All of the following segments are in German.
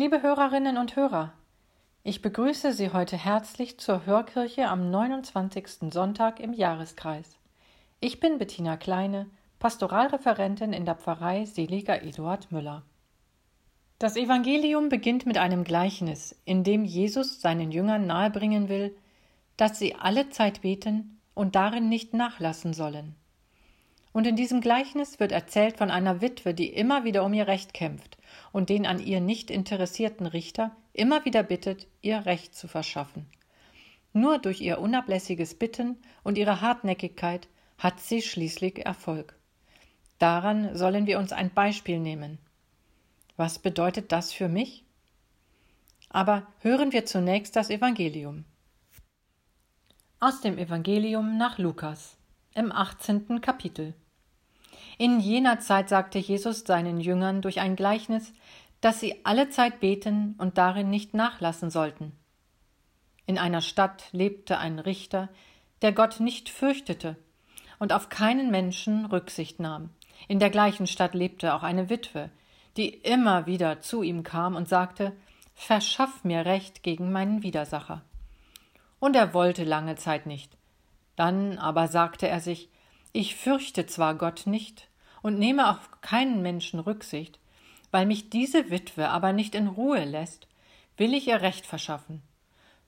Liebe Hörerinnen und Hörer, ich begrüße Sie heute herzlich zur Hörkirche am 29. Sonntag im Jahreskreis. Ich bin Bettina Kleine, Pastoralreferentin in der Pfarrei Seliger Eduard Müller. Das Evangelium beginnt mit einem Gleichnis, in dem Jesus seinen Jüngern nahebringen will, dass sie alle Zeit beten und darin nicht nachlassen sollen. Und in diesem Gleichnis wird erzählt von einer Witwe, die immer wieder um ihr Recht kämpft und den an ihr nicht interessierten Richter immer wieder bittet, ihr Recht zu verschaffen. Nur durch ihr unablässiges Bitten und ihre Hartnäckigkeit hat sie schließlich Erfolg. Daran sollen wir uns ein Beispiel nehmen. Was bedeutet das für mich? Aber hören wir zunächst das Evangelium. Aus dem Evangelium nach Lukas im 18. Kapitel. In jener Zeit sagte Jesus seinen Jüngern durch ein Gleichnis, dass sie alle Zeit beten und darin nicht nachlassen sollten. In einer Stadt lebte ein Richter, der Gott nicht fürchtete und auf keinen Menschen Rücksicht nahm. In der gleichen Stadt lebte auch eine Witwe, die immer wieder zu ihm kam und sagte Verschaff mir Recht gegen meinen Widersacher. Und er wollte lange Zeit nicht. Dann aber sagte er sich Ich fürchte zwar Gott nicht, und nehme auf keinen Menschen Rücksicht, weil mich diese Witwe aber nicht in Ruhe lässt, will ich ihr Recht verschaffen,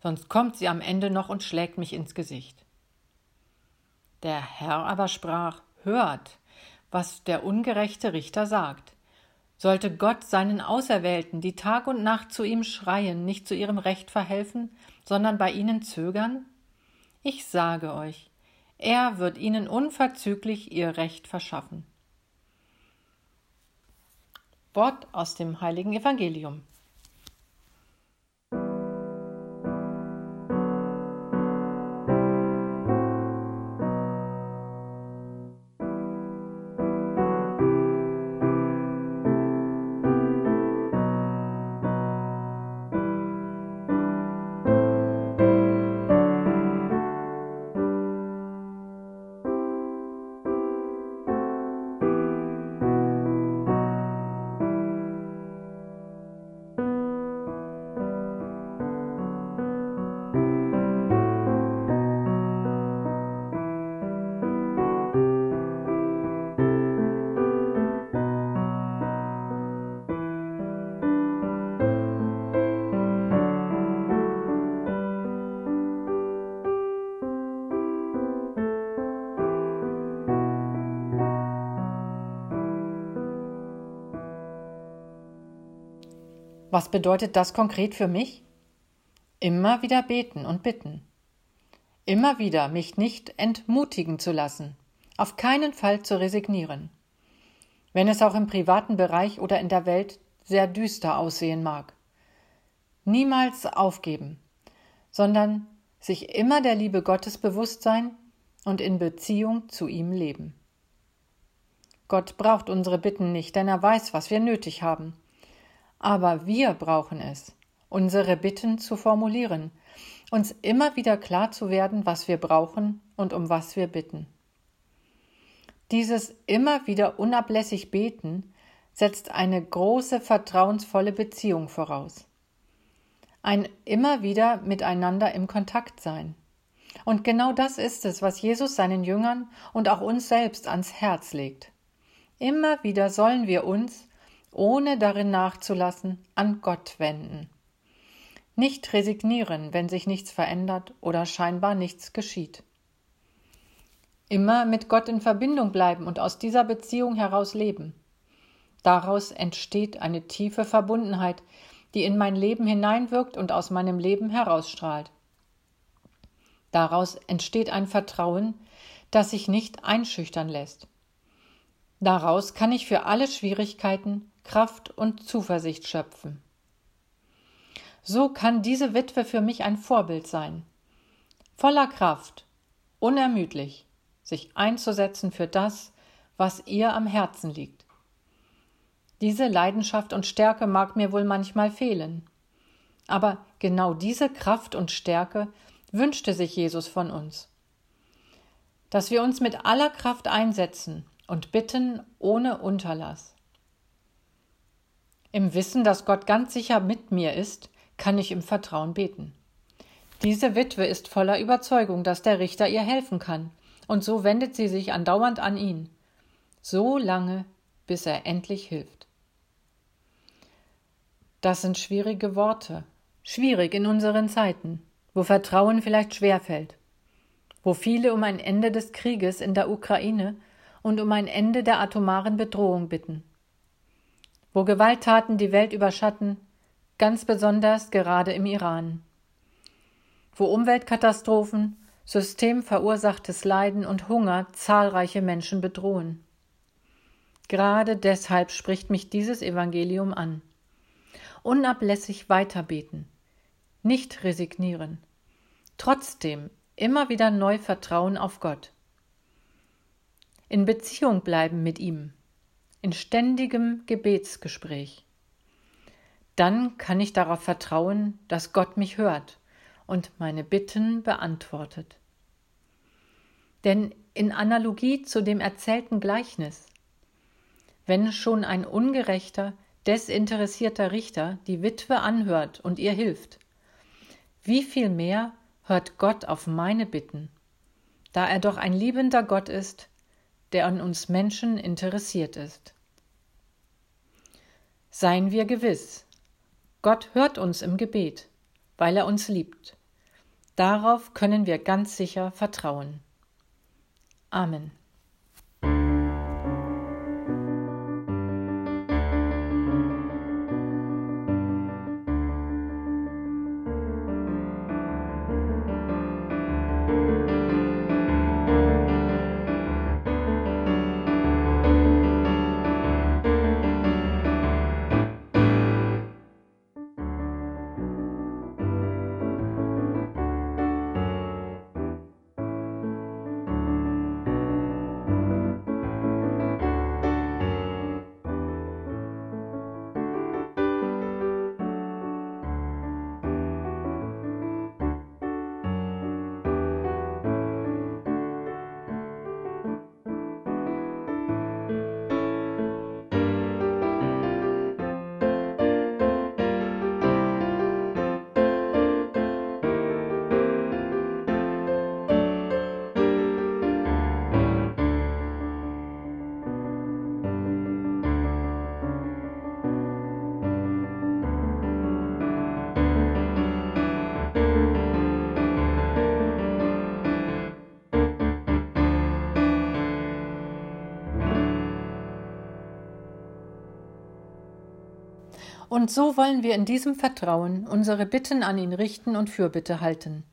sonst kommt sie am Ende noch und schlägt mich ins Gesicht. Der Herr aber sprach Hört, was der ungerechte Richter sagt. Sollte Gott seinen Auserwählten, die Tag und Nacht zu ihm schreien, nicht zu ihrem Recht verhelfen, sondern bei ihnen zögern? Ich sage euch, er wird ihnen unverzüglich ihr Recht verschaffen. Wort aus dem heiligen Evangelium. Was bedeutet das konkret für mich? Immer wieder beten und bitten. Immer wieder mich nicht entmutigen zu lassen, auf keinen Fall zu resignieren. Wenn es auch im privaten Bereich oder in der Welt sehr düster aussehen mag. Niemals aufgeben, sondern sich immer der Liebe Gottes bewusst sein und in Beziehung zu ihm leben. Gott braucht unsere Bitten nicht, denn er weiß, was wir nötig haben aber wir brauchen es, unsere Bitten zu formulieren, uns immer wieder klar zu werden, was wir brauchen und um was wir bitten. Dieses immer wieder unablässig beten setzt eine große vertrauensvolle Beziehung voraus. Ein immer wieder miteinander im Kontakt sein. Und genau das ist es, was Jesus seinen Jüngern und auch uns selbst ans Herz legt. Immer wieder sollen wir uns ohne darin nachzulassen, an Gott wenden. Nicht resignieren, wenn sich nichts verändert oder scheinbar nichts geschieht. Immer mit Gott in Verbindung bleiben und aus dieser Beziehung heraus leben. Daraus entsteht eine tiefe Verbundenheit, die in mein Leben hineinwirkt und aus meinem Leben herausstrahlt. Daraus entsteht ein Vertrauen, das sich nicht einschüchtern lässt. Daraus kann ich für alle Schwierigkeiten Kraft und Zuversicht schöpfen. So kann diese Witwe für mich ein Vorbild sein. Voller Kraft, unermüdlich, sich einzusetzen für das, was ihr am Herzen liegt. Diese Leidenschaft und Stärke mag mir wohl manchmal fehlen. Aber genau diese Kraft und Stärke wünschte sich Jesus von uns. Dass wir uns mit aller Kraft einsetzen und bitten ohne Unterlass. Im Wissen, dass Gott ganz sicher mit mir ist, kann ich im Vertrauen beten. Diese Witwe ist voller Überzeugung, dass der Richter ihr helfen kann, und so wendet sie sich andauernd an ihn, so lange, bis er endlich hilft. Das sind schwierige Worte, schwierig in unseren Zeiten, wo Vertrauen vielleicht schwerfällt, wo viele um ein Ende des Krieges in der Ukraine und um ein Ende der atomaren Bedrohung bitten, wo Gewalttaten die Welt überschatten, ganz besonders gerade im Iran, wo Umweltkatastrophen, systemverursachtes Leiden und Hunger zahlreiche Menschen bedrohen. Gerade deshalb spricht mich dieses Evangelium an. Unablässig weiterbeten, nicht resignieren, trotzdem immer wieder neu vertrauen auf Gott. In Beziehung bleiben mit ihm, in ständigem Gebetsgespräch. Dann kann ich darauf vertrauen, dass Gott mich hört und meine Bitten beantwortet. Denn in Analogie zu dem erzählten Gleichnis, wenn schon ein ungerechter, desinteressierter Richter die Witwe anhört und ihr hilft, wie viel mehr hört Gott auf meine Bitten, da er doch ein liebender Gott ist, der an uns Menschen interessiert ist. Seien wir gewiss, Gott hört uns im Gebet, weil er uns liebt. Darauf können wir ganz sicher vertrauen. Amen. Und so wollen wir in diesem Vertrauen unsere Bitten an ihn richten und Fürbitte halten.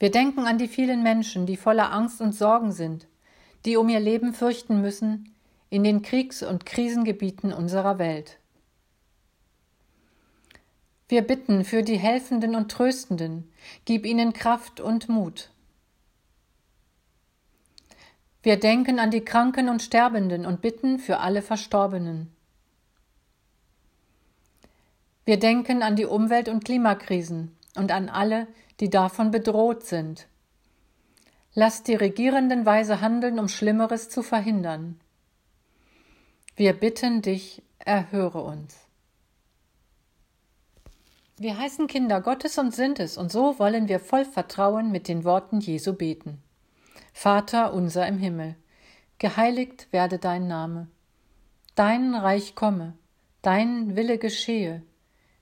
Wir denken an die vielen Menschen, die voller Angst und Sorgen sind, die um ihr Leben fürchten müssen in den Kriegs- und Krisengebieten unserer Welt. Wir bitten für die Helfenden und Tröstenden, gib ihnen Kraft und Mut. Wir denken an die Kranken und Sterbenden und bitten für alle Verstorbenen. Wir denken an die Umwelt- und Klimakrisen und an alle, die davon bedroht sind. Lass die Regierenden weise handeln, um Schlimmeres zu verhindern. Wir bitten dich, erhöre uns. Wir heißen Kinder Gottes und sind es, und so wollen wir voll Vertrauen mit den Worten Jesu beten. Vater unser im Himmel, geheiligt werde dein Name, dein Reich komme, dein Wille geschehe,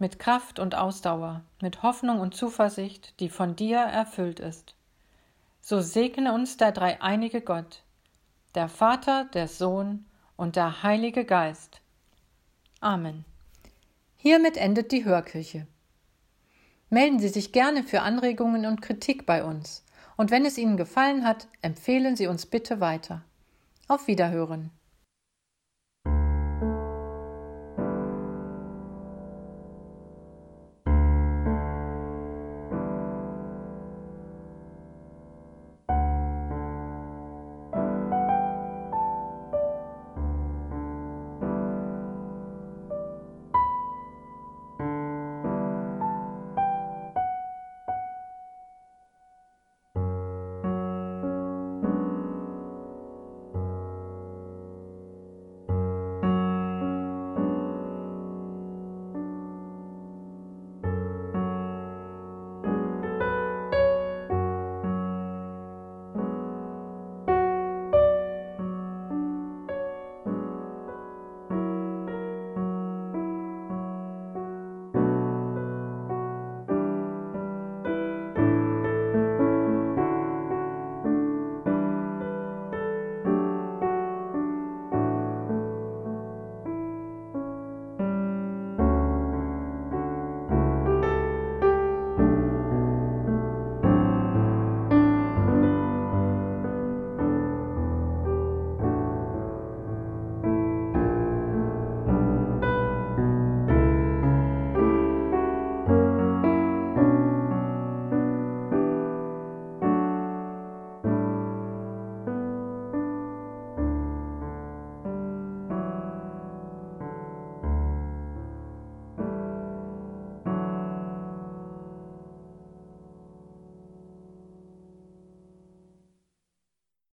mit Kraft und Ausdauer, mit Hoffnung und Zuversicht, die von dir erfüllt ist. So segne uns der dreieinige Gott, der Vater, der Sohn und der Heilige Geist. Amen. Hiermit endet die Hörkirche. Melden Sie sich gerne für Anregungen und Kritik bei uns, und wenn es Ihnen gefallen hat, empfehlen Sie uns bitte weiter. Auf Wiederhören.